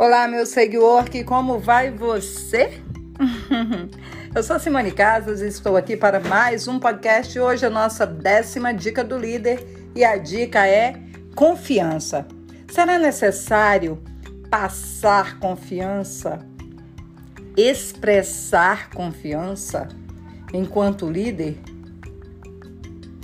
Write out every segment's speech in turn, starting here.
Olá, meu seguidor, que como vai você? Eu sou Simone Casas e estou aqui para mais um podcast. Hoje é a nossa décima dica do líder e a dica é confiança. Será necessário passar confiança, expressar confiança enquanto líder?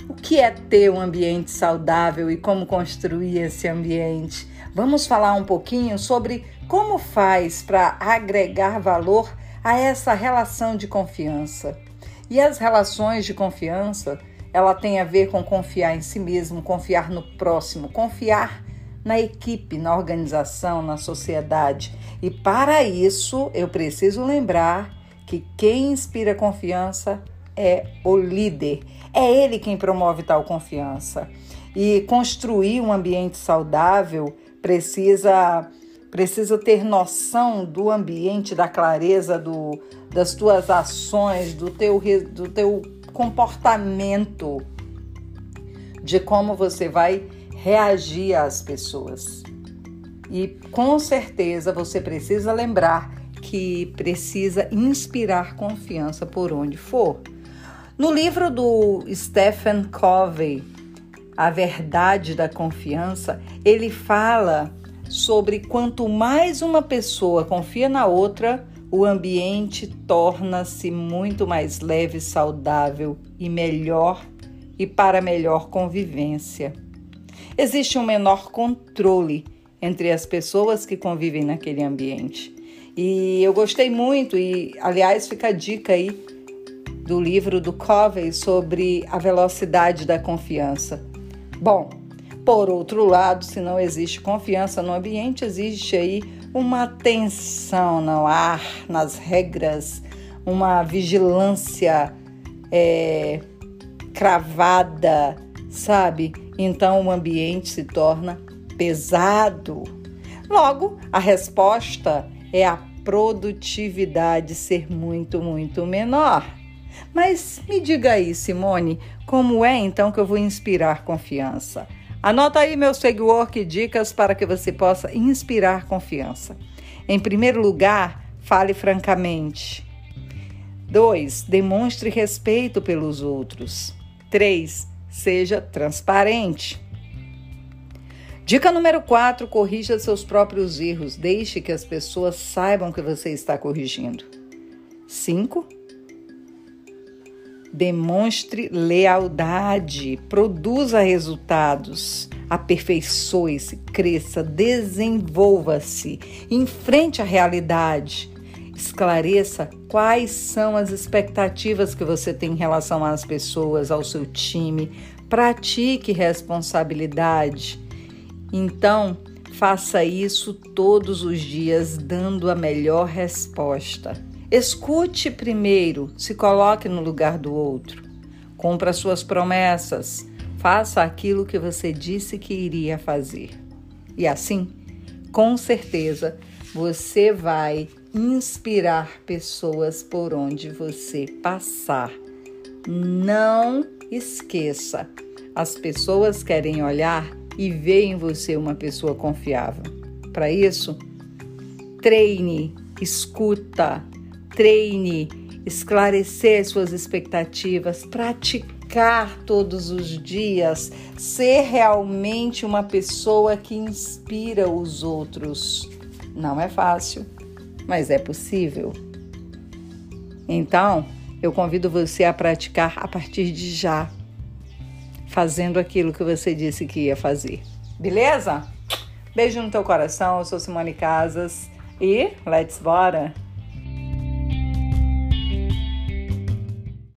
O que é ter um ambiente saudável e como construir esse ambiente? Vamos falar um pouquinho sobre como faz para agregar valor a essa relação de confiança? E as relações de confiança, ela tem a ver com confiar em si mesmo, confiar no próximo, confiar na equipe, na organização, na sociedade. E para isso, eu preciso lembrar que quem inspira confiança é o líder. É ele quem promove tal confiança. E construir um ambiente saudável precisa precisa ter noção do ambiente, da clareza do, das tuas ações, do teu, do teu comportamento, de como você vai reagir às pessoas. E com certeza você precisa lembrar que precisa inspirar confiança por onde for. No livro do Stephen Covey, A Verdade da Confiança, ele fala sobre quanto mais uma pessoa confia na outra, o ambiente torna-se muito mais leve, saudável e melhor e para melhor convivência. Existe um menor controle entre as pessoas que convivem naquele ambiente. E eu gostei muito, e aliás, fica a dica aí do livro do Covey sobre a velocidade da confiança. Bom, por outro lado, se não existe confiança no ambiente, existe aí uma tensão no ar, nas regras, uma vigilância é, cravada, sabe? Então o ambiente se torna pesado. Logo, a resposta é a produtividade ser muito, muito menor. Mas me diga aí, Simone, como é então que eu vou inspirar confiança? Anota aí meu seguidor dicas para que você possa inspirar confiança. Em primeiro lugar, fale francamente. 2. Demonstre respeito pelos outros. 3. Seja transparente. Dica número 4: corrija seus próprios erros. Deixe que as pessoas saibam que você está corrigindo. 5. Demonstre lealdade, produza resultados, aperfeiçoe-se, cresça, desenvolva-se, enfrente a realidade. Esclareça quais são as expectativas que você tem em relação às pessoas, ao seu time. Pratique responsabilidade. Então, faça isso todos os dias, dando a melhor resposta. Escute primeiro, se coloque no lugar do outro. Cumpra suas promessas. Faça aquilo que você disse que iria fazer. E assim, com certeza, você vai inspirar pessoas por onde você passar. Não esqueça, as pessoas querem olhar e ver em você uma pessoa confiável. Para isso, treine, escuta, treine, esclarecer suas expectativas, praticar todos os dias, ser realmente uma pessoa que inspira os outros. Não é fácil, mas é possível. Então, eu convido você a praticar a partir de já, fazendo aquilo que você disse que ia fazer. Beleza? Beijo no teu coração, eu sou Simone Casas e let's bora!